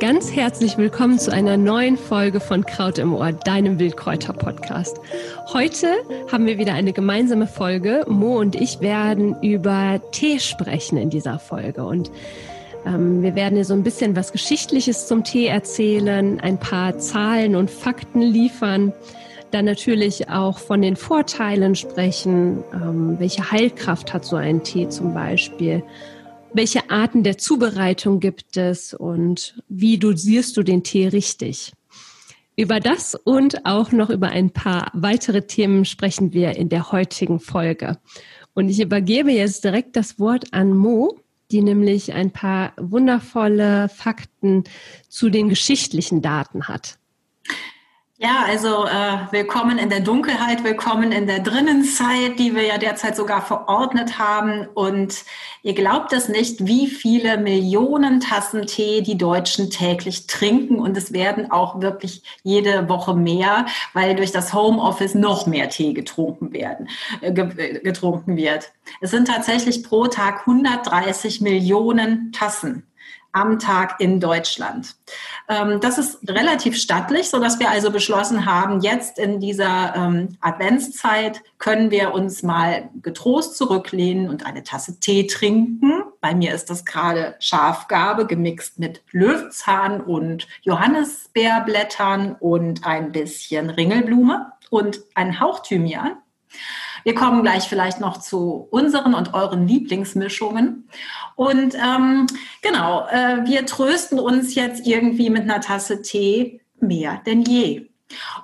Ganz herzlich willkommen zu einer neuen Folge von Kraut im Ohr, deinem Wildkräuter-Podcast. Heute haben wir wieder eine gemeinsame Folge. Mo und ich werden über Tee sprechen in dieser Folge. Und ähm, wir werden dir so ein bisschen was Geschichtliches zum Tee erzählen, ein paar Zahlen und Fakten liefern. Dann natürlich auch von den Vorteilen sprechen. Ähm, welche Heilkraft hat so ein Tee zum Beispiel? Welche Arten der Zubereitung gibt es und wie dosierst du den Tee richtig? Über das und auch noch über ein paar weitere Themen sprechen wir in der heutigen Folge. Und ich übergebe jetzt direkt das Wort an Mo, die nämlich ein paar wundervolle Fakten zu den geschichtlichen Daten hat. Ja, also äh, willkommen in der Dunkelheit, willkommen in der Drinnenzeit, die wir ja derzeit sogar verordnet haben. Und ihr glaubt es nicht, wie viele Millionen Tassen Tee die Deutschen täglich trinken. Und es werden auch wirklich jede Woche mehr, weil durch das Homeoffice noch mehr Tee getrunken werden, äh, getrunken wird. Es sind tatsächlich pro Tag 130 Millionen Tassen am Tag in Deutschland. Ähm, das ist relativ stattlich, so dass wir also beschlossen haben, jetzt in dieser ähm, Adventszeit können wir uns mal getrost zurücklehnen und eine Tasse Tee trinken. Bei mir ist das gerade Schafgabe gemixt mit Löwenzahn und Johannisbeerblättern und ein bisschen Ringelblume und ein Hauch Thymian. Wir kommen gleich vielleicht noch zu unseren und euren Lieblingsmischungen. Und ähm, genau, äh, wir trösten uns jetzt irgendwie mit einer Tasse Tee mehr denn je.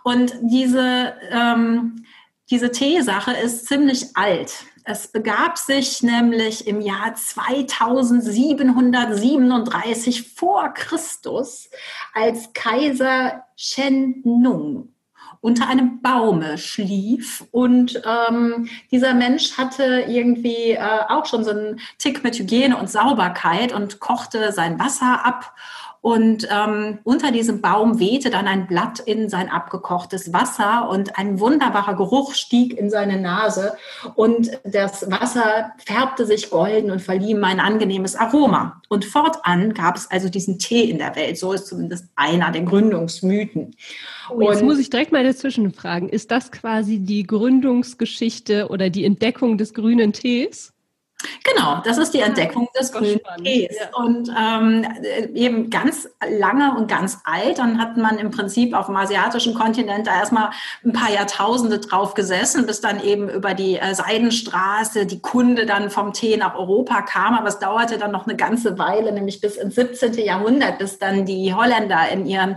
Und diese, ähm, diese Teesache ist ziemlich alt. Es begab sich nämlich im Jahr 2737 vor Christus, als Kaiser Shen Nung unter einem Baume schlief. Und ähm, dieser Mensch hatte irgendwie äh, auch schon so einen Tick mit Hygiene und Sauberkeit und kochte sein Wasser ab und ähm, unter diesem Baum wehte dann ein Blatt in sein abgekochtes Wasser und ein wunderbarer Geruch stieg in seine Nase und das Wasser färbte sich golden und verlieh ihm ein angenehmes Aroma. Und fortan gab es also diesen Tee in der Welt. So ist zumindest einer der Gründungsmythen. Oh, jetzt und, muss ich direkt mal dazwischen fragen. Ist das quasi die Gründungsgeschichte oder die Entdeckung des grünen Tees? Genau, das ist die Entdeckung des grünen Tees. Ja. Und ähm, eben ganz lange und ganz alt. Dann hat man im Prinzip auf dem asiatischen Kontinent da erstmal ein paar Jahrtausende drauf gesessen, bis dann eben über die äh, Seidenstraße die Kunde dann vom Tee nach Europa kam. Aber es dauerte dann noch eine ganze Weile, nämlich bis ins 17. Jahrhundert, bis dann die Holländer in ihren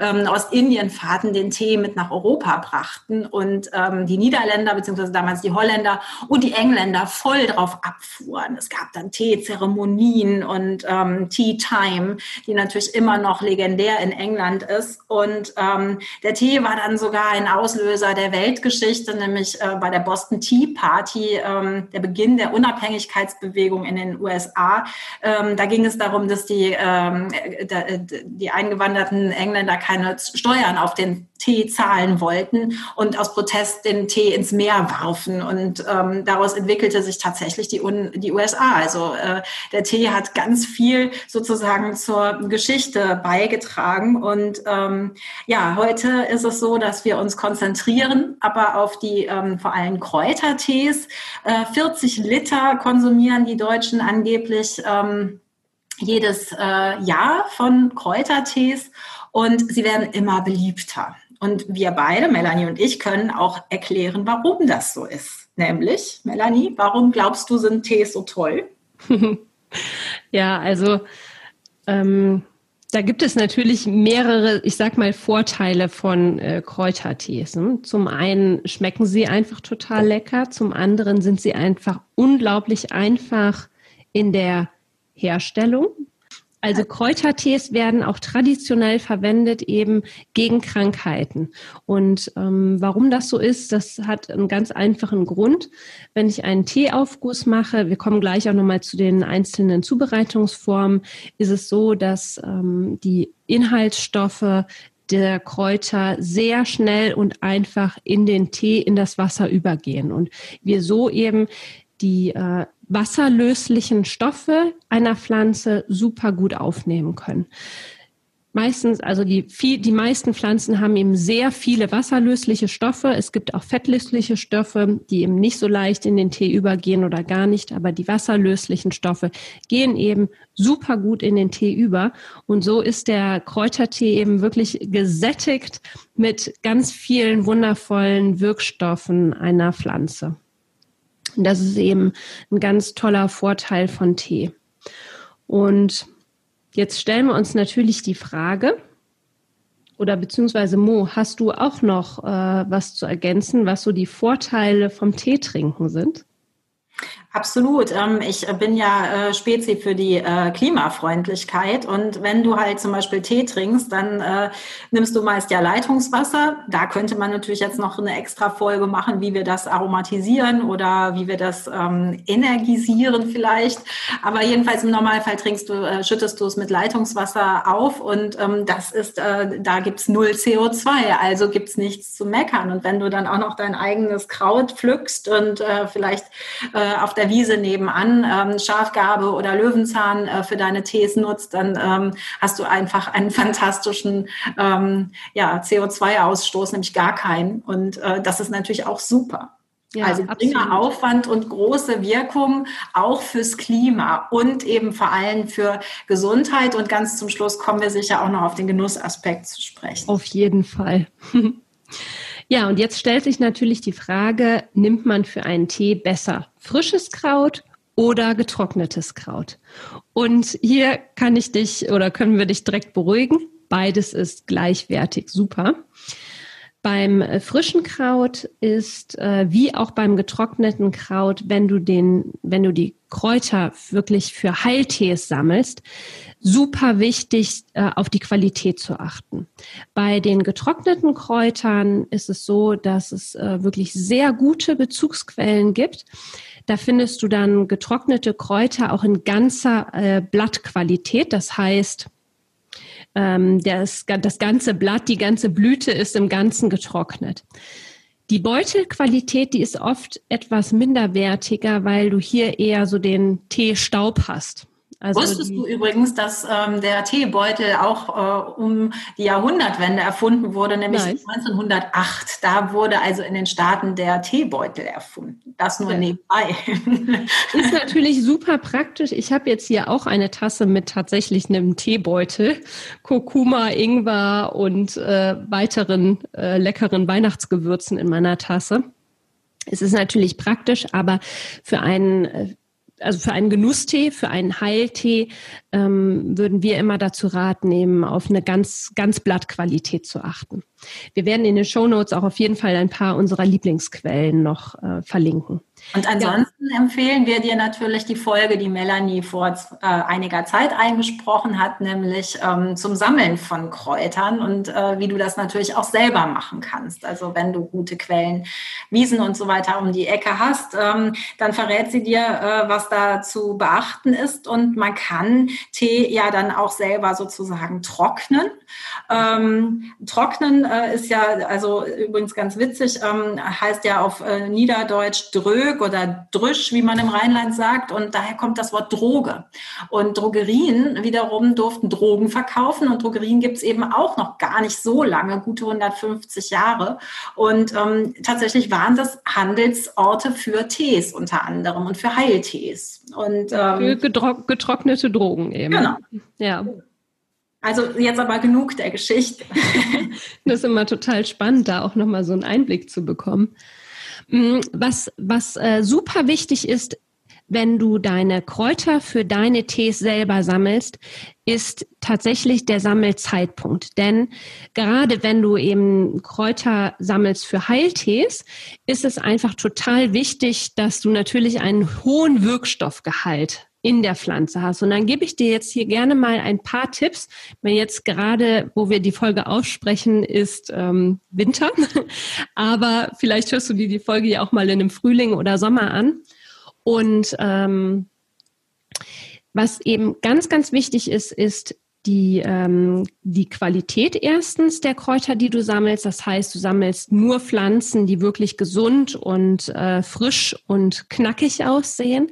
ähm, Ostindienfahrten den Tee mit nach Europa brachten und ähm, die Niederländer beziehungsweise damals die Holländer und die Engländer voll drauf ab Abfuhren. Es gab dann Teezeremonien und ähm, Tea Time, die natürlich immer noch legendär in England ist. Und ähm, der Tee war dann sogar ein Auslöser der Weltgeschichte, nämlich äh, bei der Boston Tea Party, ähm, der Beginn der Unabhängigkeitsbewegung in den USA. Ähm, da ging es darum, dass die, ähm, die eingewanderten Engländer keine Steuern auf den Tee zahlen wollten und aus Protest den Tee ins Meer warfen. Und ähm, daraus entwickelte sich tatsächlich die, Un die USA. Also äh, der Tee hat ganz viel sozusagen zur Geschichte beigetragen. Und ähm, ja, heute ist es so, dass wir uns konzentrieren, aber auf die ähm, vor allem Kräutertees. Äh, 40 Liter konsumieren die Deutschen angeblich ähm, jedes äh, Jahr von Kräutertees und sie werden immer beliebter. Und wir beide, Melanie und ich, können auch erklären, warum das so ist. Nämlich, Melanie, warum glaubst du, sind Tees so toll? ja, also ähm, da gibt es natürlich mehrere, ich sag mal, Vorteile von äh, Kräutertees. Ne? Zum einen schmecken sie einfach total lecker, zum anderen sind sie einfach unglaublich einfach in der Herstellung. Also Kräutertees werden auch traditionell verwendet eben gegen Krankheiten. Und ähm, warum das so ist, das hat einen ganz einfachen Grund. Wenn ich einen Teeaufguss mache, wir kommen gleich auch nochmal zu den einzelnen Zubereitungsformen, ist es so, dass ähm, die Inhaltsstoffe der Kräuter sehr schnell und einfach in den Tee, in das Wasser übergehen und wir so eben die, äh, wasserlöslichen Stoffe einer Pflanze super gut aufnehmen können. Meistens, also die, viel, die meisten Pflanzen haben eben sehr viele wasserlösliche Stoffe. Es gibt auch fettlösliche Stoffe, die eben nicht so leicht in den Tee übergehen oder gar nicht, aber die wasserlöslichen Stoffe gehen eben super gut in den Tee über. Und so ist der Kräutertee eben wirklich gesättigt mit ganz vielen wundervollen Wirkstoffen einer Pflanze. Das ist eben ein ganz toller Vorteil von Tee. Und Jetzt stellen wir uns natürlich die Frage, oder beziehungsweise Mo, hast du auch noch äh, was zu ergänzen, was so die Vorteile vom Tee trinken sind? Absolut. Ähm, ich bin ja äh, Spezi für die äh, Klimafreundlichkeit und wenn du halt zum Beispiel Tee trinkst, dann äh, nimmst du meist ja Leitungswasser. Da könnte man natürlich jetzt noch eine extra Folge machen, wie wir das aromatisieren oder wie wir das ähm, energisieren vielleicht. Aber jedenfalls im Normalfall trinkst du, schüttest du es mit Leitungswasser auf und ähm, das ist, da gibt's null CO2, also gibt's nichts zu meckern. Und wenn du dann auch noch dein eigenes Kraut pflückst und vielleicht auf der Wiese nebenan ähm, Schafgarbe oder Löwenzahn äh, für deine Tees nutzt, dann ähm, hast du einfach einen fantastischen ähm, ja, CO2-Ausstoß, nämlich gar keinen. Und äh, das ist natürlich auch super. Ja, also geringer Aufwand und große Wirkung auch fürs Klima und eben vor allem für Gesundheit. Und ganz zum Schluss kommen wir sicher auch noch auf den Genussaspekt zu sprechen. Auf jeden Fall. Ja, und jetzt stellt sich natürlich die Frage, nimmt man für einen Tee besser frisches Kraut oder getrocknetes Kraut? Und hier kann ich dich oder können wir dich direkt beruhigen. Beides ist gleichwertig super. Beim frischen Kraut ist äh, wie auch beim getrockneten Kraut, wenn du den, wenn du die Kräuter wirklich für Heiltees sammelst, super wichtig, äh, auf die Qualität zu achten. Bei den getrockneten Kräutern ist es so, dass es äh, wirklich sehr gute Bezugsquellen gibt. Da findest du dann getrocknete Kräuter auch in ganzer äh, Blattqualität. Das heißt, ähm, das, das ganze Blatt, die ganze Blüte ist im Ganzen getrocknet. Die Beutelqualität, die ist oft etwas minderwertiger, weil du hier eher so den Teestaub hast. Also Wusstest du übrigens, dass ähm, der Teebeutel auch äh, um die Jahrhundertwende erfunden wurde, nämlich Nein. 1908. Da wurde also in den Staaten der Teebeutel erfunden. Das nur ja. nebenbei. Ist natürlich super praktisch. Ich habe jetzt hier auch eine Tasse mit tatsächlich einem Teebeutel, Kurkuma, Ingwer und äh, weiteren äh, leckeren Weihnachtsgewürzen in meiner Tasse. Es ist natürlich praktisch, aber für einen äh, also für einen Genusstee, für einen Heiltee ähm, würden wir immer dazu raten, eben auf eine ganz, ganz Blattqualität zu achten. Wir werden in den Show Notes auch auf jeden Fall ein paar unserer Lieblingsquellen noch äh, verlinken. Und ansonsten ja. empfehlen wir dir natürlich die Folge, die Melanie vor äh, einiger Zeit eingesprochen hat, nämlich ähm, zum Sammeln von Kräutern und äh, wie du das natürlich auch selber machen kannst. Also wenn du gute Quellen, Wiesen und so weiter um die Ecke hast, ähm, dann verrät sie dir, äh, was da zu beachten ist. Und man kann Tee ja dann auch selber sozusagen trocknen. Ähm, trocknen äh, ist ja, also übrigens ganz witzig, ähm, heißt ja auf äh, Niederdeutsch drög Glück oder Drüsch, wie man im Rheinland sagt. Und daher kommt das Wort Droge. Und Drogerien wiederum durften Drogen verkaufen. Und Drogerien gibt es eben auch noch gar nicht so lange, gute 150 Jahre. Und ähm, tatsächlich waren das Handelsorte für Tees unter anderem und für Heiltees. Und, ähm, für getrocknete Drogen eben. Genau. Ja. Also jetzt aber genug der Geschichte. das ist immer total spannend, da auch nochmal so einen Einblick zu bekommen. Mm, was, was äh, super wichtig ist, wenn du deine Kräuter für deine Tees selber sammelst, ist tatsächlich der Sammelzeitpunkt. Denn gerade wenn du eben Kräuter sammelst für Heiltees, ist es einfach total wichtig, dass du natürlich einen hohen Wirkstoffgehalt in der Pflanze hast. Und dann gebe ich dir jetzt hier gerne mal ein paar Tipps. Wenn jetzt gerade, wo wir die Folge aussprechen, ist ähm, Winter, aber vielleicht hörst du dir die Folge ja auch mal in einem Frühling oder Sommer an. Und ähm, was eben ganz, ganz wichtig ist, ist die, ähm, die Qualität erstens der Kräuter, die du sammelst. Das heißt, du sammelst nur Pflanzen, die wirklich gesund und äh, frisch und knackig aussehen.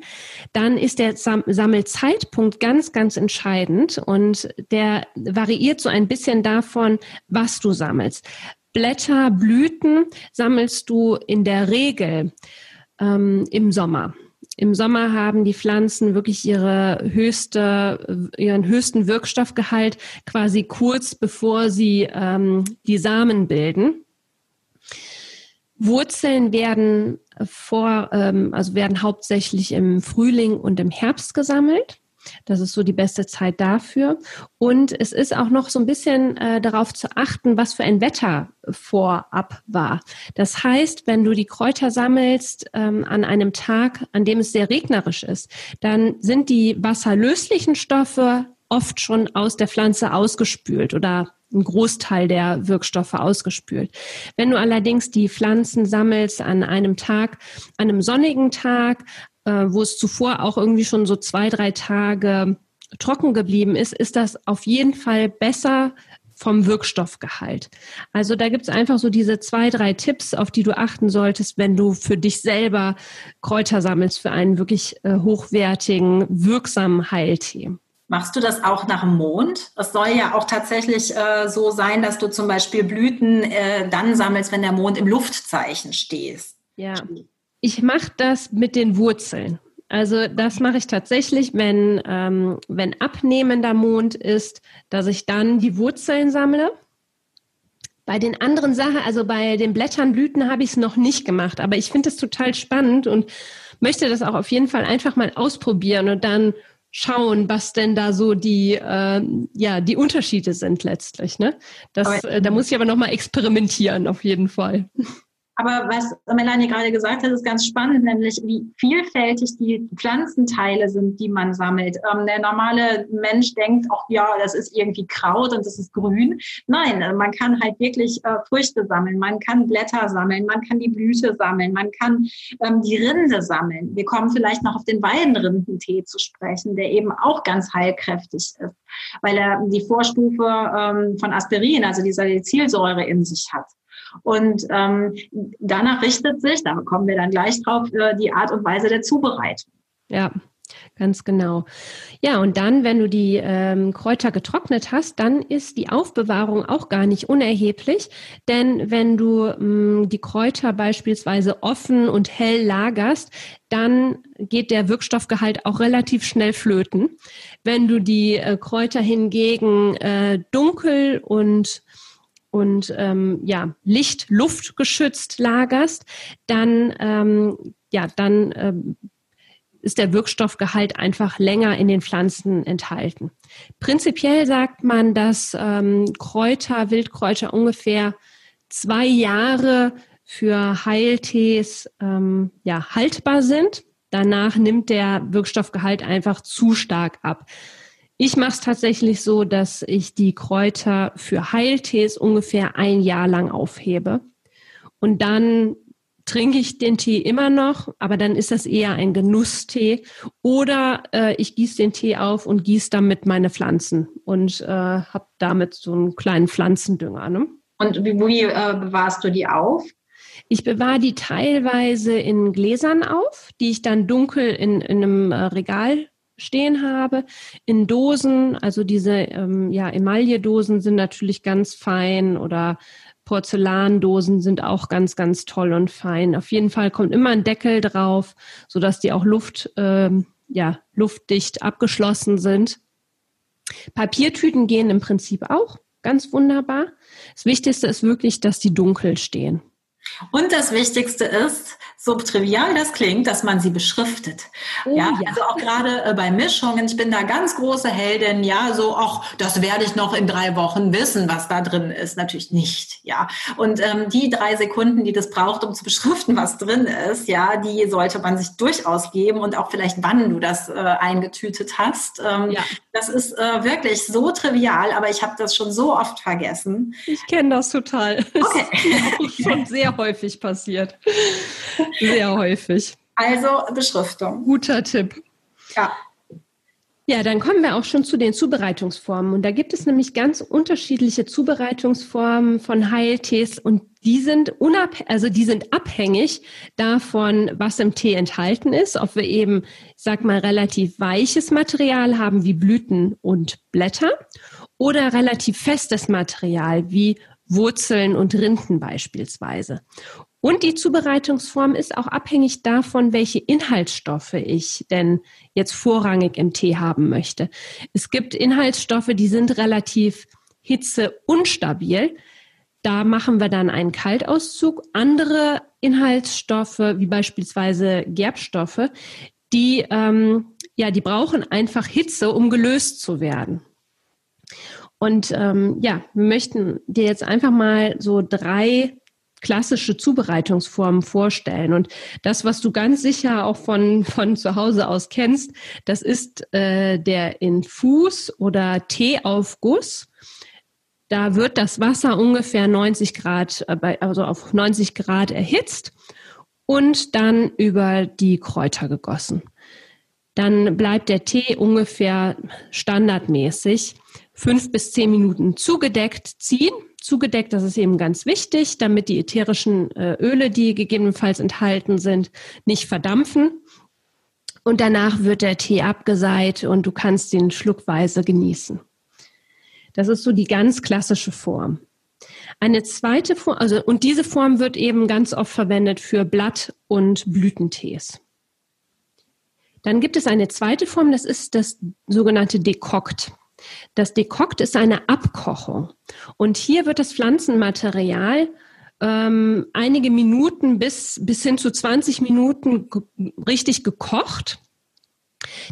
Dann ist der Sam Sammelzeitpunkt ganz, ganz entscheidend und der variiert so ein bisschen davon, was du sammelst. Blätter, Blüten sammelst du in der Regel ähm, im Sommer. Im Sommer haben die Pflanzen wirklich ihre höchste, ihren höchsten Wirkstoffgehalt quasi kurz bevor sie ähm, die Samen bilden. Wurzeln werden vor, ähm, also werden hauptsächlich im Frühling und im Herbst gesammelt. Das ist so die beste Zeit dafür. Und es ist auch noch so ein bisschen äh, darauf zu achten, was für ein Wetter vorab war. Das heißt, wenn du die Kräuter sammelst ähm, an einem Tag, an dem es sehr regnerisch ist, dann sind die wasserlöslichen Stoffe oft schon aus der Pflanze ausgespült oder ein Großteil der Wirkstoffe ausgespült. Wenn du allerdings die Pflanzen sammelst an einem Tag, an einem sonnigen Tag, äh, wo es zuvor auch irgendwie schon so zwei, drei Tage trocken geblieben ist, ist das auf jeden Fall besser vom Wirkstoffgehalt. Also da gibt es einfach so diese zwei, drei Tipps, auf die du achten solltest, wenn du für dich selber Kräuter sammelst für einen wirklich äh, hochwertigen, wirksamen Heiltee. Machst du das auch nach dem Mond? Es soll ja auch tatsächlich äh, so sein, dass du zum Beispiel Blüten äh, dann sammelst, wenn der Mond im Luftzeichen steht. Ja. Ich mache das mit den Wurzeln. Also das mache ich tatsächlich, wenn, ähm, wenn abnehmender Mond ist, dass ich dann die Wurzeln sammle. Bei den anderen Sachen, also bei den Blättern, Blüten habe ich es noch nicht gemacht, aber ich finde es total spannend und möchte das auch auf jeden Fall einfach mal ausprobieren und dann schauen, was denn da so die äh, ja die Unterschiede sind letztlich. Ne? Das, äh, da muss ich aber noch mal experimentieren auf jeden Fall. Aber was Melanie gerade gesagt hat, ist ganz spannend, nämlich wie vielfältig die Pflanzenteile sind, die man sammelt. Ähm, der normale Mensch denkt, ach ja, das ist irgendwie Kraut und das ist grün. Nein, äh, man kann halt wirklich äh, Früchte sammeln, man kann Blätter sammeln, man kann die Blüte sammeln, man kann ähm, die Rinde sammeln. Wir kommen vielleicht noch auf den Weidenrindentee zu sprechen, der eben auch ganz heilkräftig ist, weil er die Vorstufe ähm, von Aspirin, also die Salicylsäure in sich hat. Und ähm, danach richtet sich, da kommen wir dann gleich drauf, äh, die Art und Weise der Zubereitung. Ja. Ganz genau. Ja, und dann, wenn du die ähm, Kräuter getrocknet hast, dann ist die Aufbewahrung auch gar nicht unerheblich. Denn wenn du ähm, die Kräuter beispielsweise offen und hell lagerst, dann geht der Wirkstoffgehalt auch relativ schnell flöten. Wenn du die äh, Kräuter hingegen äh, dunkel und und ähm, ja, Licht, Luft geschützt lagerst, dann ähm, ja, dann ähm, ist der Wirkstoffgehalt einfach länger in den Pflanzen enthalten. Prinzipiell sagt man, dass ähm, Kräuter, Wildkräuter ungefähr zwei Jahre für Heiltees ähm, ja, haltbar sind. Danach nimmt der Wirkstoffgehalt einfach zu stark ab. Ich mache es tatsächlich so, dass ich die Kräuter für Heiltees ungefähr ein Jahr lang aufhebe. Und dann trinke ich den Tee immer noch, aber dann ist das eher ein Genusstee. Oder äh, ich gieße den Tee auf und gieße damit meine Pflanzen und äh, habe damit so einen kleinen Pflanzendünger. Ne? Und wie, wie äh, bewahrst du die auf? Ich bewahre die teilweise in Gläsern auf, die ich dann dunkel in, in einem äh, Regal stehen habe. In Dosen, also diese ähm, ja, Emaille-Dosen sind natürlich ganz fein oder Porzellandosen sind auch ganz, ganz toll und fein. Auf jeden Fall kommt immer ein Deckel drauf, sodass die auch Luft, ähm, ja, luftdicht abgeschlossen sind. Papiertüten gehen im Prinzip auch ganz wunderbar. Das Wichtigste ist wirklich, dass die dunkel stehen. Und das Wichtigste ist, so trivial das klingt, dass man sie beschriftet. Oh, ja, ja, also auch gerade äh, bei Mischungen, ich bin da ganz große Heldin, ja, so, ach, das werde ich noch in drei Wochen wissen, was da drin ist. Natürlich nicht, ja. Und ähm, die drei Sekunden, die das braucht, um zu beschriften, was drin ist, ja, die sollte man sich durchaus geben und auch vielleicht, wann du das äh, eingetütet hast. Ähm, ja. Das ist äh, wirklich so trivial, aber ich habe das schon so oft vergessen. Ich kenne das total. Okay. Das ist schon sehr häufig passiert. Sehr häufig. Also Beschriftung. Guter Tipp. Ja. Ja, dann kommen wir auch schon zu den Zubereitungsformen. Und da gibt es nämlich ganz unterschiedliche Zubereitungsformen von Heiltees und die sind unab also die sind abhängig davon, was im Tee enthalten ist, ob wir eben, sag mal, relativ weiches Material haben wie Blüten und Blätter oder relativ festes Material wie Wurzeln und Rinden beispielsweise. Und die Zubereitungsform ist auch abhängig davon, welche Inhaltsstoffe ich denn jetzt vorrangig im Tee haben möchte. Es gibt Inhaltsstoffe, die sind relativ hitzeunstabil. Da machen wir dann einen Kaltauszug. Andere Inhaltsstoffe, wie beispielsweise Gerbstoffe, die, ähm, ja, die brauchen einfach Hitze, um gelöst zu werden. Und ähm, ja, wir möchten dir jetzt einfach mal so drei klassische Zubereitungsformen vorstellen. Und das, was du ganz sicher auch von, von zu Hause aus kennst, das ist äh, der Infus oder Teeaufguss. Da wird das Wasser ungefähr 90 Grad, äh, also auf 90 Grad erhitzt und dann über die Kräuter gegossen. Dann bleibt der Tee ungefähr standardmäßig fünf bis zehn Minuten zugedeckt ziehen zugedeckt. Das ist eben ganz wichtig, damit die ätherischen äh, Öle, die gegebenenfalls enthalten sind, nicht verdampfen. Und danach wird der Tee abgeseit und du kannst ihn schluckweise genießen. Das ist so die ganz klassische Form. Eine zweite Form, also, und diese Form wird eben ganz oft verwendet für Blatt- und Blütentees. Dann gibt es eine zweite Form, das ist das sogenannte Dekokt. Das Dekokt ist eine Abkochung. Und hier wird das Pflanzenmaterial ähm, einige Minuten bis, bis hin zu 20 Minuten richtig gekocht.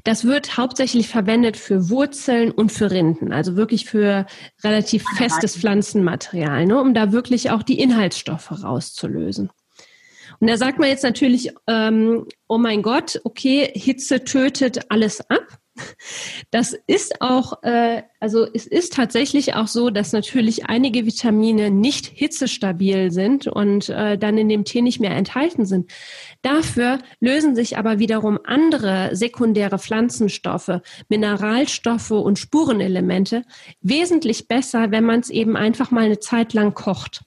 Das wird hauptsächlich verwendet für Wurzeln und für Rinden, also wirklich für relativ festes Pflanzenmaterial, ne, um da wirklich auch die Inhaltsstoffe rauszulösen. Und da sagt man jetzt natürlich, ähm, oh mein Gott, okay, Hitze tötet alles ab. Das ist auch, äh, also es ist tatsächlich auch so, dass natürlich einige Vitamine nicht hitzestabil sind und äh, dann in dem Tee nicht mehr enthalten sind. Dafür lösen sich aber wiederum andere sekundäre Pflanzenstoffe, Mineralstoffe und Spurenelemente wesentlich besser, wenn man es eben einfach mal eine Zeit lang kocht.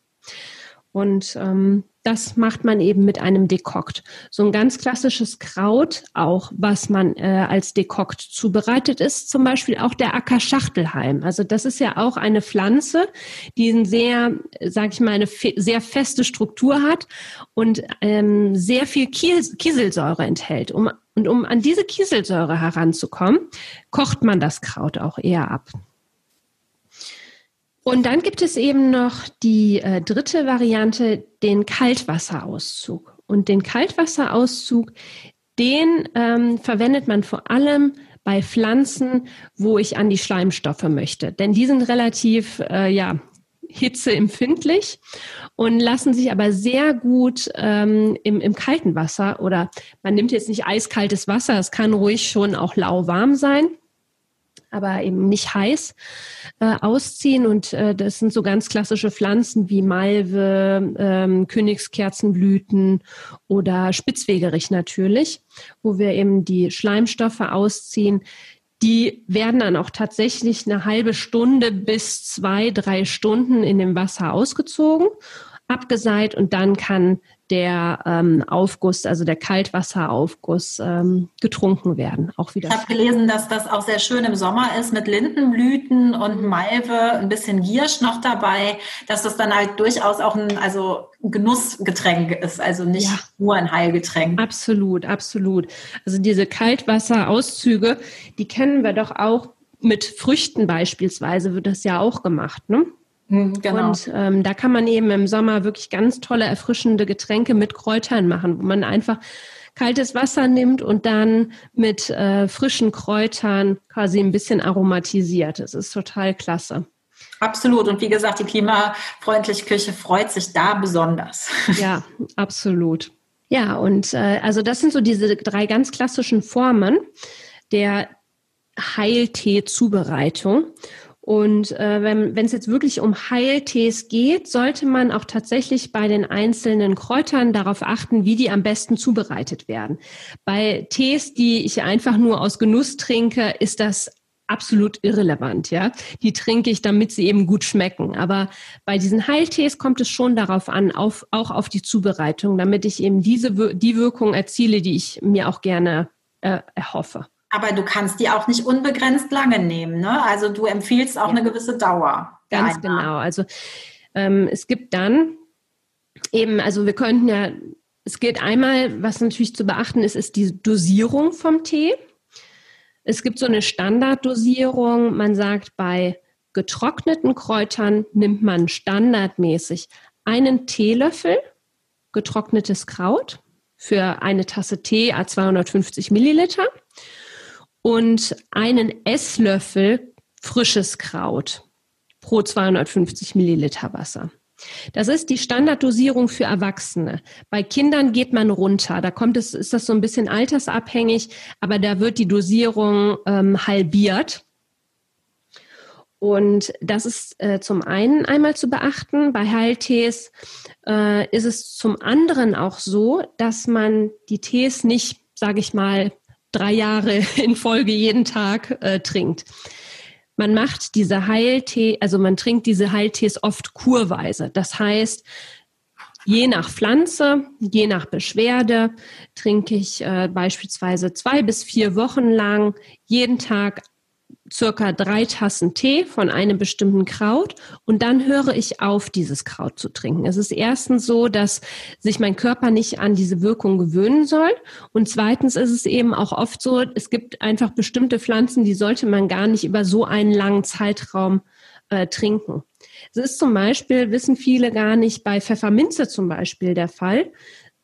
Und ähm, das macht man eben mit einem Dekokt. So ein ganz klassisches Kraut auch, was man äh, als Dekokt zubereitet, ist zum Beispiel auch der Ackerschachtelhalm. Also das ist ja auch eine Pflanze, die ein sehr, sag ich mal, eine fe sehr feste Struktur hat und ähm, sehr viel Kies Kieselsäure enthält. Um, und um an diese Kieselsäure heranzukommen, kocht man das Kraut auch eher ab. Und dann gibt es eben noch die äh, dritte Variante, den Kaltwasserauszug. Und den Kaltwasserauszug, den ähm, verwendet man vor allem bei Pflanzen, wo ich an die Schleimstoffe möchte. Denn die sind relativ, äh, ja, hitzeempfindlich und lassen sich aber sehr gut ähm, im, im kalten Wasser oder man nimmt jetzt nicht eiskaltes Wasser, es kann ruhig schon auch lauwarm sein aber eben nicht heiß äh, ausziehen. Und äh, das sind so ganz klassische Pflanzen wie Malve, ähm, Königskerzenblüten oder Spitzwegerich natürlich, wo wir eben die Schleimstoffe ausziehen. Die werden dann auch tatsächlich eine halbe Stunde bis zwei, drei Stunden in dem Wasser ausgezogen, abgeseit und dann kann der ähm, Aufguss, also der Kaltwasseraufguss, ähm, getrunken werden. Auch wieder. Ich habe gelesen, dass das auch sehr schön im Sommer ist mit Lindenblüten und Malve, ein bisschen Giersch noch dabei, dass das dann halt durchaus auch ein also Genussgetränk ist, also nicht ja. nur ein Heilgetränk. Absolut, absolut. Also diese Kaltwasserauszüge, die kennen wir doch auch mit Früchten beispielsweise, wird das ja auch gemacht, ne? Mhm, genau. Und ähm, da kann man eben im Sommer wirklich ganz tolle, erfrischende Getränke mit Kräutern machen, wo man einfach kaltes Wasser nimmt und dann mit äh, frischen Kräutern quasi ein bisschen aromatisiert. Das ist total klasse. Absolut. Und wie gesagt, die klimafreundliche Küche freut sich da besonders. Ja, absolut. Ja, und äh, also das sind so diese drei ganz klassischen Formen der Heiltee-Zubereitung. Und äh, wenn es jetzt wirklich um Heiltees geht, sollte man auch tatsächlich bei den einzelnen Kräutern darauf achten, wie die am besten zubereitet werden. Bei Tees, die ich einfach nur aus Genuss trinke, ist das absolut irrelevant, ja. Die trinke ich, damit sie eben gut schmecken. Aber bei diesen Heiltees kommt es schon darauf an, auf, auch auf die Zubereitung, damit ich eben diese, die Wirkung erziele, die ich mir auch gerne äh, erhoffe. Aber du kannst die auch nicht unbegrenzt lange nehmen. Ne? Also du empfiehlst auch ja. eine gewisse Dauer. Ganz genau. Also ähm, es gibt dann eben, also wir könnten ja, es geht einmal, was natürlich zu beachten ist, ist die Dosierung vom Tee. Es gibt so eine Standarddosierung. Man sagt, bei getrockneten Kräutern nimmt man standardmäßig einen Teelöffel getrocknetes Kraut für eine Tasse Tee a 250 Milliliter und einen Esslöffel frisches Kraut pro 250 Milliliter Wasser. Das ist die Standarddosierung für Erwachsene. Bei Kindern geht man runter. Da kommt es, ist das so ein bisschen altersabhängig, aber da wird die Dosierung ähm, halbiert. Und das ist äh, zum einen einmal zu beachten. Bei Heiltees äh, ist es zum anderen auch so, dass man die Tees nicht, sage ich mal, drei Jahre in Folge jeden Tag äh, trinkt. Man macht diese Heiltee, also man trinkt diese Heiltees oft kurweise. Das heißt, je nach Pflanze, je nach Beschwerde trinke ich äh, beispielsweise zwei bis vier Wochen lang jeden Tag circa drei Tassen Tee von einem bestimmten Kraut und dann höre ich auf, dieses Kraut zu trinken. Es ist erstens so, dass sich mein Körper nicht an diese Wirkung gewöhnen soll und zweitens ist es eben auch oft so, es gibt einfach bestimmte Pflanzen, die sollte man gar nicht über so einen langen Zeitraum äh, trinken. Es ist zum Beispiel, wissen viele gar nicht, bei Pfefferminze zum Beispiel der Fall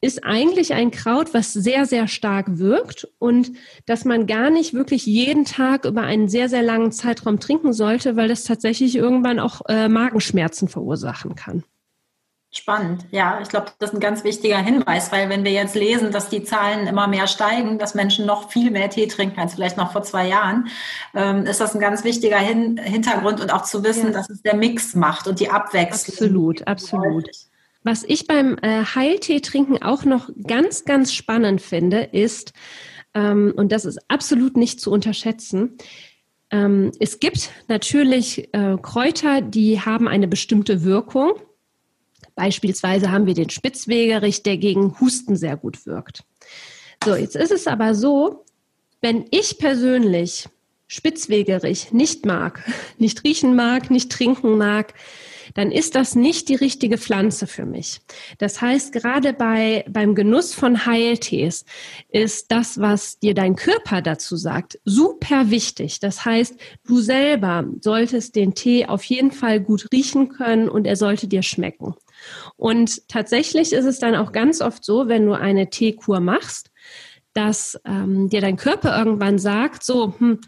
ist eigentlich ein Kraut, was sehr, sehr stark wirkt und dass man gar nicht wirklich jeden Tag über einen sehr, sehr langen Zeitraum trinken sollte, weil das tatsächlich irgendwann auch äh, Magenschmerzen verursachen kann. Spannend, ja, ich glaube, das ist ein ganz wichtiger Hinweis, weil wenn wir jetzt lesen, dass die Zahlen immer mehr steigen, dass Menschen noch viel mehr Tee trinken als vielleicht noch vor zwei Jahren, ähm, ist das ein ganz wichtiger Hin Hintergrund und auch zu wissen, ja. dass es der Mix macht und die Abwechslung. Absolut, absolut. Was ich beim äh, Heiltee trinken auch noch ganz, ganz spannend finde, ist, ähm, und das ist absolut nicht zu unterschätzen, ähm, es gibt natürlich äh, Kräuter, die haben eine bestimmte Wirkung. Beispielsweise haben wir den Spitzwegerich, der gegen Husten sehr gut wirkt. So, jetzt ist es aber so, wenn ich persönlich Spitzwegerich nicht mag, nicht riechen mag, nicht trinken mag, dann ist das nicht die richtige Pflanze für mich. Das heißt, gerade bei, beim Genuss von Heiltees ist das, was dir dein Körper dazu sagt, super wichtig. Das heißt, du selber solltest den Tee auf jeden Fall gut riechen können und er sollte dir schmecken. Und tatsächlich ist es dann auch ganz oft so, wenn du eine Teekur machst, dass ähm, dir dein Körper irgendwann sagt, so, hm,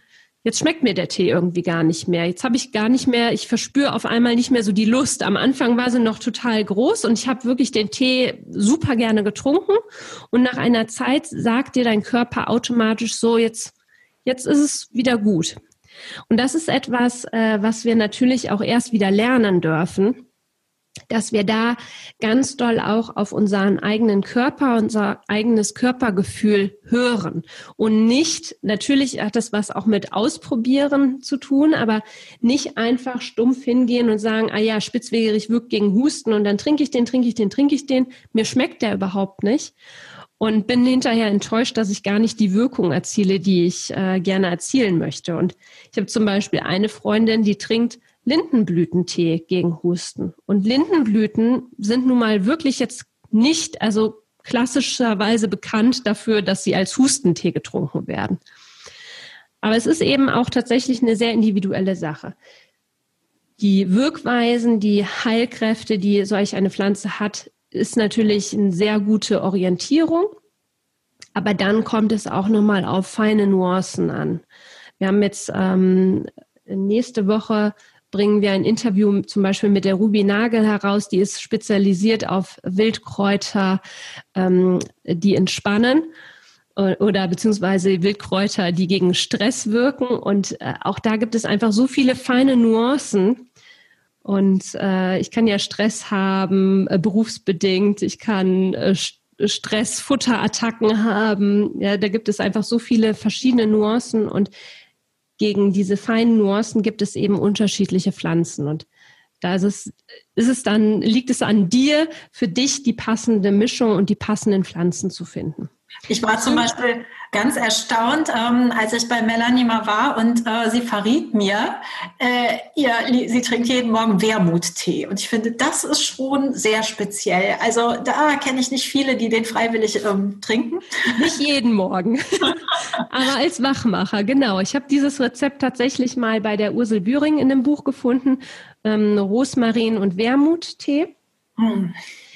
jetzt schmeckt mir der Tee irgendwie gar nicht mehr. Jetzt habe ich gar nicht mehr, ich verspüre auf einmal nicht mehr so die Lust. Am Anfang war sie noch total groß und ich habe wirklich den Tee super gerne getrunken. Und nach einer Zeit sagt dir dein Körper automatisch so, jetzt, jetzt ist es wieder gut. Und das ist etwas, äh, was wir natürlich auch erst wieder lernen dürfen dass wir da ganz doll auch auf unseren eigenen Körper, unser eigenes Körpergefühl hören. Und nicht, natürlich hat das was auch mit Ausprobieren zu tun, aber nicht einfach stumpf hingehen und sagen, ah ja, Spitzwegerich wirkt gegen Husten und dann trinke ich den, trinke ich den, trinke ich den, mir schmeckt der überhaupt nicht. Und bin hinterher enttäuscht, dass ich gar nicht die Wirkung erziele, die ich äh, gerne erzielen möchte. Und ich habe zum Beispiel eine Freundin, die trinkt Lindenblütentee gegen Husten. Und Lindenblüten sind nun mal wirklich jetzt nicht, also klassischerweise bekannt dafür, dass sie als Hustentee getrunken werden. Aber es ist eben auch tatsächlich eine sehr individuelle Sache. Die Wirkweisen, die Heilkräfte, die solch eine Pflanze hat, ist natürlich eine sehr gute Orientierung. Aber dann kommt es auch nochmal auf feine Nuancen an. Wir haben jetzt ähm, nächste Woche bringen wir ein Interview zum Beispiel mit der Ruby Nagel heraus, die ist spezialisiert auf Wildkräuter, ähm, die entspannen. oder beziehungsweise Wildkräuter, die gegen Stress wirken. Und äh, auch da gibt es einfach so viele feine Nuancen. Und äh, ich kann ja Stress haben, äh, berufsbedingt. Ich kann äh, Stress, haben. Ja, da gibt es einfach so viele verschiedene Nuancen und gegen diese feinen Nuancen gibt es eben unterschiedliche Pflanzen. Und da ist es, ist es dann, liegt es an dir, für dich die passende Mischung und die passenden Pflanzen zu finden. Ich war zum Beispiel ganz erstaunt, ähm, als ich bei Melanie mal war und äh, sie verriet mir, äh, ihr, sie trinkt jeden Morgen Wermuttee. Und ich finde, das ist schon sehr speziell. Also da kenne ich nicht viele, die den freiwillig ähm, trinken. Nicht jeden Morgen, aber als Wachmacher, genau. Ich habe dieses Rezept tatsächlich mal bei der Ursel Büring in einem Buch gefunden, ähm, Rosmarin und Wermuttee. Hm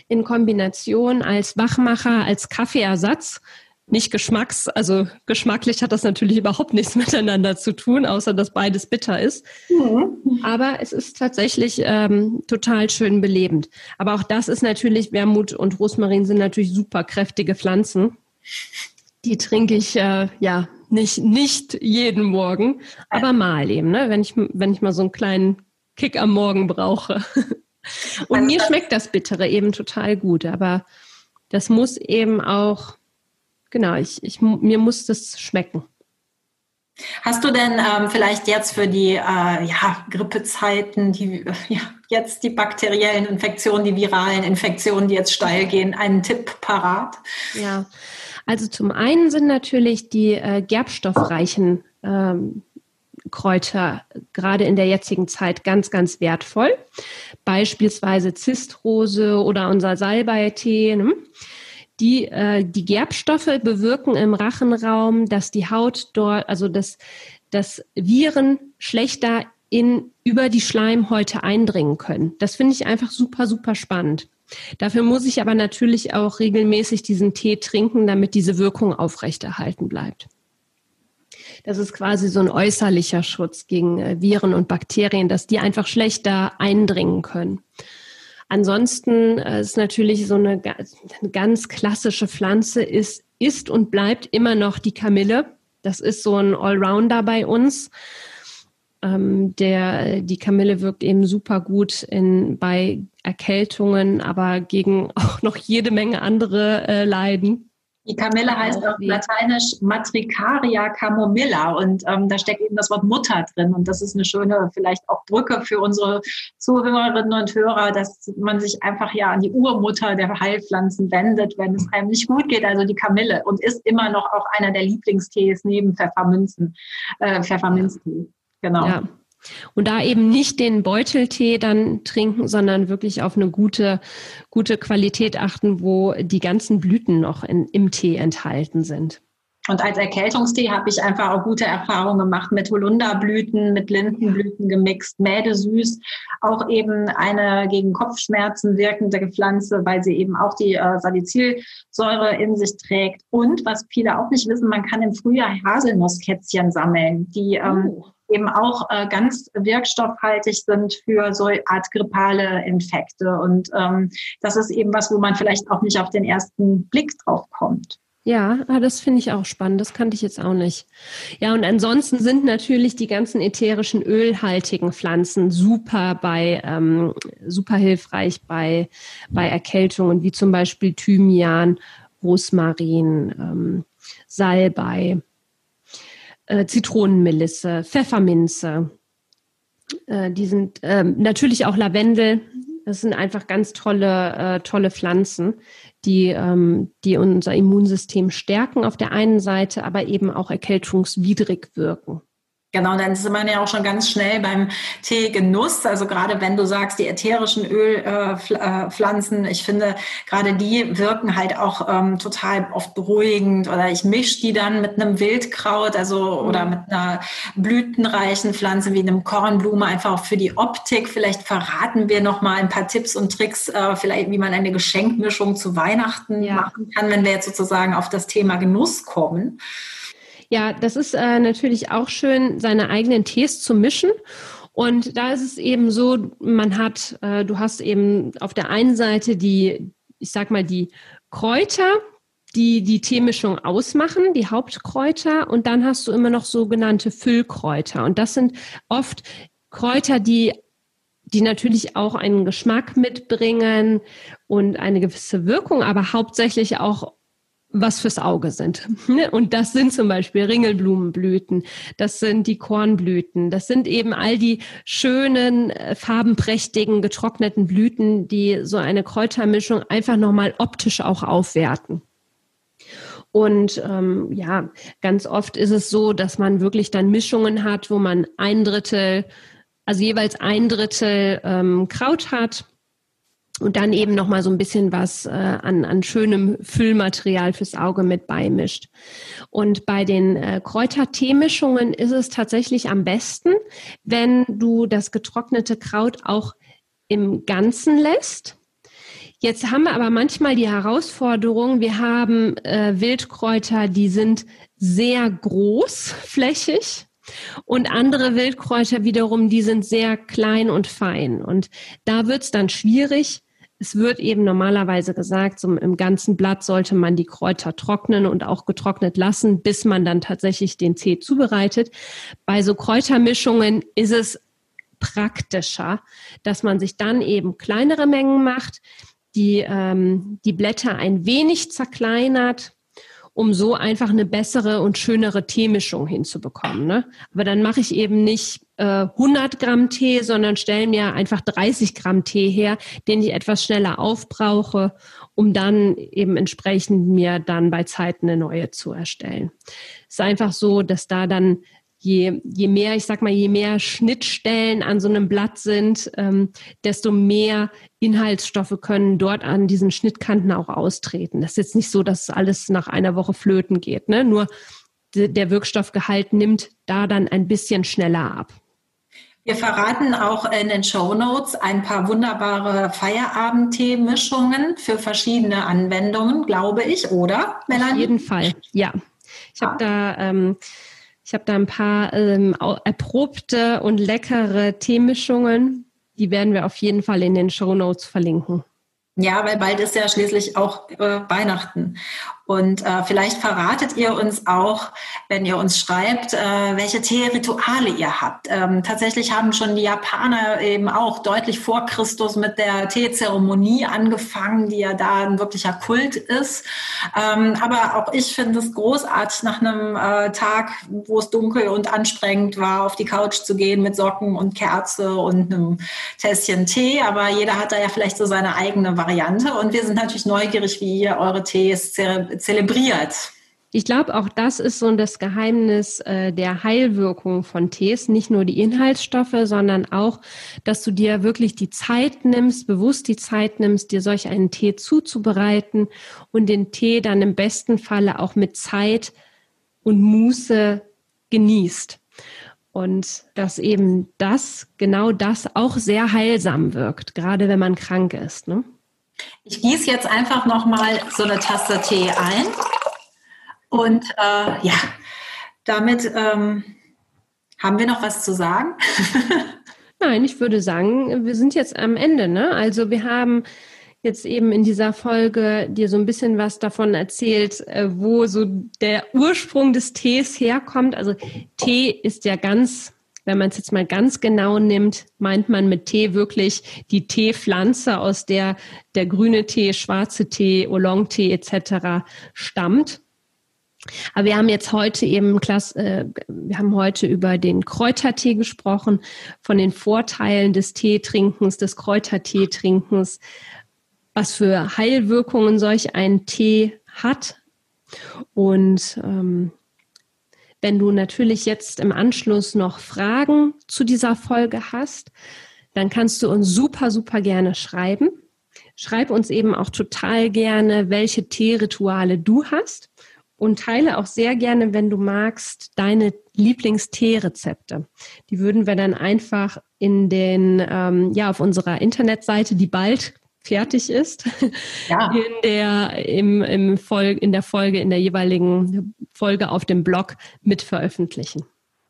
in Kombination als Wachmacher, als Kaffeeersatz. Nicht geschmacks, also geschmacklich hat das natürlich überhaupt nichts miteinander zu tun, außer dass beides bitter ist. Mhm. Aber es ist tatsächlich ähm, total schön belebend. Aber auch das ist natürlich, Wermut und Rosmarin sind natürlich super kräftige Pflanzen. Die trinke ich äh, ja nicht, nicht jeden Morgen, aber mal eben, ne? wenn, ich, wenn ich mal so einen kleinen Kick am Morgen brauche. Und mir schmeckt das Bittere eben total gut, aber das muss eben auch, genau, ich, ich, mir muss das schmecken. Hast du denn ähm, vielleicht jetzt für die äh, ja, Grippezeiten, die, ja, jetzt die bakteriellen Infektionen, die viralen Infektionen, die jetzt steil gehen, einen Tipp parat? Ja, also zum einen sind natürlich die äh, gerbstoffreichen ähm, Kräuter gerade in der jetzigen Zeit ganz, ganz wertvoll. Beispielsweise Zistrose oder unser Salbeitee. Ne? Die, äh, die Gerbstoffe bewirken im Rachenraum, dass die Haut dort, also dass, dass Viren schlechter in, über die Schleimhäute eindringen können. Das finde ich einfach super, super spannend. Dafür muss ich aber natürlich auch regelmäßig diesen Tee trinken, damit diese Wirkung aufrechterhalten bleibt. Das ist quasi so ein äußerlicher Schutz gegen äh, Viren und Bakterien, dass die einfach schlechter eindringen können. Ansonsten äh, ist natürlich so eine, eine ganz klassische Pflanze ist, ist und bleibt immer noch die Kamille. Das ist so ein Allrounder bei uns. Ähm, der, die Kamille wirkt eben super gut in, bei Erkältungen, aber gegen auch noch jede Menge andere äh, Leiden. Die Kamille heißt auf Lateinisch Matricaria camomilla und ähm, da steckt eben das Wort Mutter drin und das ist eine schöne vielleicht auch Brücke für unsere Zuhörerinnen und Hörer, dass man sich einfach ja an die Urmutter der Heilpflanzen wendet, wenn es einem nicht gut geht, also die Kamille und ist immer noch auch einer der Lieblingstees neben Pfefferminzen, äh, Pfefferminztee. Genau. Ja. Und da eben nicht den Beuteltee dann trinken, sondern wirklich auf eine gute, gute Qualität achten, wo die ganzen Blüten noch in, im Tee enthalten sind. Und als Erkältungstee habe ich einfach auch gute Erfahrungen gemacht mit Holunderblüten, mit Lindenblüten gemixt, Mädesüß, auch eben eine gegen Kopfschmerzen wirkende Pflanze, weil sie eben auch die äh, Salicylsäure in sich trägt. Und was viele auch nicht wissen, man kann im Frühjahr Haselnusskätzchen sammeln, die ähm, oh eben auch äh, ganz wirkstoffhaltig sind für so Art grippale Infekte. Und ähm, das ist eben was, wo man vielleicht auch nicht auf den ersten Blick drauf kommt. Ja, ah, das finde ich auch spannend. Das kannte ich jetzt auch nicht. Ja, und ansonsten sind natürlich die ganzen ätherischen ölhaltigen Pflanzen super bei, ähm, super hilfreich bei, bei Erkältungen, wie zum Beispiel Thymian, Rosmarin, ähm, Salbei äh, Zitronenmelisse, Pfefferminze. Äh, die sind äh, natürlich auch Lavendel. Das sind einfach ganz tolle, äh, tolle Pflanzen, die, ähm, die unser Immunsystem stärken auf der einen Seite, aber eben auch erkältungswidrig wirken. Genau, dann ist man ja auch schon ganz schnell beim Teegenuss. Also gerade wenn du sagst, die ätherischen Ölpflanzen, äh, äh ich finde, gerade die wirken halt auch ähm, total oft beruhigend. Oder ich mische die dann mit einem Wildkraut, also oder mhm. mit einer blütenreichen Pflanze wie einem Kornblume, einfach auch für die Optik. Vielleicht verraten wir noch mal ein paar Tipps und Tricks, äh, vielleicht wie man eine Geschenkmischung zu Weihnachten ja. machen kann, wenn wir jetzt sozusagen auf das Thema Genuss kommen. Ja, das ist äh, natürlich auch schön, seine eigenen Tees zu mischen. Und da ist es eben so, man hat, äh, du hast eben auf der einen Seite die, ich sag mal, die Kräuter, die die Teemischung ausmachen, die Hauptkräuter. Und dann hast du immer noch sogenannte Füllkräuter. Und das sind oft Kräuter, die die natürlich auch einen Geschmack mitbringen und eine gewisse Wirkung, aber hauptsächlich auch was fürs Auge sind. Und das sind zum Beispiel Ringelblumenblüten, das sind die Kornblüten, das sind eben all die schönen, äh, farbenprächtigen, getrockneten Blüten, die so eine Kräutermischung einfach nochmal optisch auch aufwerten. Und ähm, ja, ganz oft ist es so, dass man wirklich dann Mischungen hat, wo man ein Drittel, also jeweils ein Drittel ähm, Kraut hat und dann eben noch mal so ein bisschen was äh, an, an schönem Füllmaterial fürs Auge mit beimischt. Und bei den äh, Kräuterteemischungen ist es tatsächlich am besten, wenn du das getrocknete Kraut auch im Ganzen lässt. Jetzt haben wir aber manchmal die Herausforderung, wir haben äh, Wildkräuter, die sind sehr großflächig. Und andere Wildkräuter wiederum, die sind sehr klein und fein. Und da wird es dann schwierig, es wird eben normalerweise gesagt, so im ganzen Blatt sollte man die Kräuter trocknen und auch getrocknet lassen, bis man dann tatsächlich den Tee zubereitet. Bei so Kräutermischungen ist es praktischer, dass man sich dann eben kleinere Mengen macht, die, ähm, die Blätter ein wenig zerkleinert um so einfach eine bessere und schönere Teemischung hinzubekommen. Ne? Aber dann mache ich eben nicht äh, 100 Gramm Tee, sondern stelle mir einfach 30 Gramm Tee her, den ich etwas schneller aufbrauche, um dann eben entsprechend mir dann bei Zeiten eine neue zu erstellen. Es ist einfach so, dass da dann je, je mehr, ich sag mal, je mehr Schnittstellen an so einem Blatt sind, ähm, desto mehr Inhaltsstoffe können dort an diesen Schnittkanten auch austreten. Das ist jetzt nicht so, dass alles nach einer Woche flöten geht, ne? Nur der Wirkstoffgehalt nimmt da dann ein bisschen schneller ab. Wir verraten auch in den Show Notes ein paar wunderbare Feierabendtee-Mischungen für verschiedene Anwendungen, glaube ich, oder, Melanie? Auf jeden Fall, ja. Ich habe da ähm, ich habe da ein paar ähm, erprobte und leckere Teemischungen. Die werden wir auf jeden Fall in den Show Notes verlinken. Ja, weil bald ist ja schließlich auch äh, Weihnachten. Und äh, vielleicht verratet ihr uns auch, wenn ihr uns schreibt, äh, welche Teerituale ihr habt. Ähm, tatsächlich haben schon die Japaner eben auch deutlich vor Christus mit der Teezeremonie angefangen, die ja da ein wirklicher Kult ist. Ähm, aber auch ich finde es großartig, nach einem äh, Tag, wo es dunkel und anstrengend war, auf die Couch zu gehen mit Socken und Kerze und einem Tässchen Tee. Aber jeder hat da ja vielleicht so seine eigene Variante. Und wir sind natürlich neugierig, wie ihr eure Tees zelebriert. Ich glaube, auch das ist so das Geheimnis äh, der Heilwirkung von Tees. Nicht nur die Inhaltsstoffe, sondern auch, dass du dir wirklich die Zeit nimmst, bewusst die Zeit nimmst, dir solch einen Tee zuzubereiten und den Tee dann im besten Falle auch mit Zeit und Muße genießt. Und dass eben das, genau das auch sehr heilsam wirkt, gerade wenn man krank ist. Ne? Ich gieße jetzt einfach nochmal so eine Tasse Tee ein. Und äh, ja, damit ähm, haben wir noch was zu sagen. Nein, ich würde sagen, wir sind jetzt am Ende. Ne? Also wir haben jetzt eben in dieser Folge dir so ein bisschen was davon erzählt, äh, wo so der Ursprung des Tees herkommt. Also Tee ist ja ganz wenn man es jetzt mal ganz genau nimmt, meint man mit Tee wirklich die Teepflanze, aus der der grüne Tee, schwarze Tee, Oolong-Tee etc. stammt. Aber wir haben jetzt heute eben, äh, wir haben heute über den Kräutertee gesprochen, von den Vorteilen des Teetrinkens, des Kräuterteetrinkens, was für Heilwirkungen solch ein Tee hat. Und ähm, wenn du natürlich jetzt im Anschluss noch Fragen zu dieser Folge hast, dann kannst du uns super, super gerne schreiben. Schreib uns eben auch total gerne, welche Teerituale du hast und teile auch sehr gerne, wenn du magst, deine Lieblingsteerezepte. Die würden wir dann einfach in den, ähm, ja, auf unserer Internetseite, die bald fertig ist, ja. in der im, im Folge, in der Folge, in der jeweiligen Folge auf dem Blog mit veröffentlichen.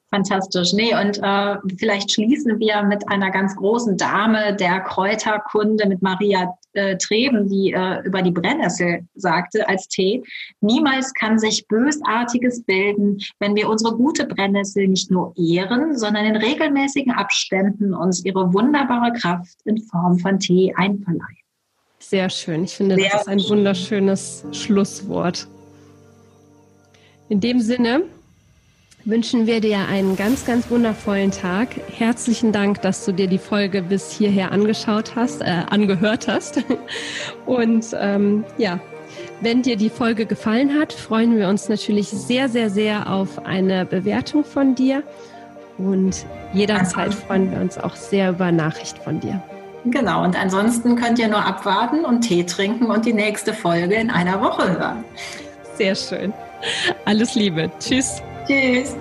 Fantastisch. Nee, und äh, vielleicht schließen wir mit einer ganz großen Dame der Kräuterkunde, mit Maria äh, Treben, die äh, über die Brennnessel sagte als Tee, niemals kann sich Bösartiges bilden, wenn wir unsere gute Brennnessel nicht nur ehren, sondern in regelmäßigen Abständen uns ihre wunderbare Kraft in Form von Tee einverleihen. Sehr schön. Ich finde, Sehr das ist ein wunderschönes Schlusswort. In dem Sinne wünschen wir dir einen ganz, ganz wundervollen Tag. Herzlichen Dank, dass du dir die Folge bis hierher angeschaut hast, äh, angehört hast. Und ähm, ja, wenn dir die Folge gefallen hat, freuen wir uns natürlich sehr, sehr, sehr auf eine Bewertung von dir. Und jederzeit freuen wir uns auch sehr über Nachricht von dir. Genau, und ansonsten könnt ihr nur abwarten und Tee trinken und die nächste Folge in einer Woche hören. Sehr schön. Alles Liebe. Tschüss. Tschüss.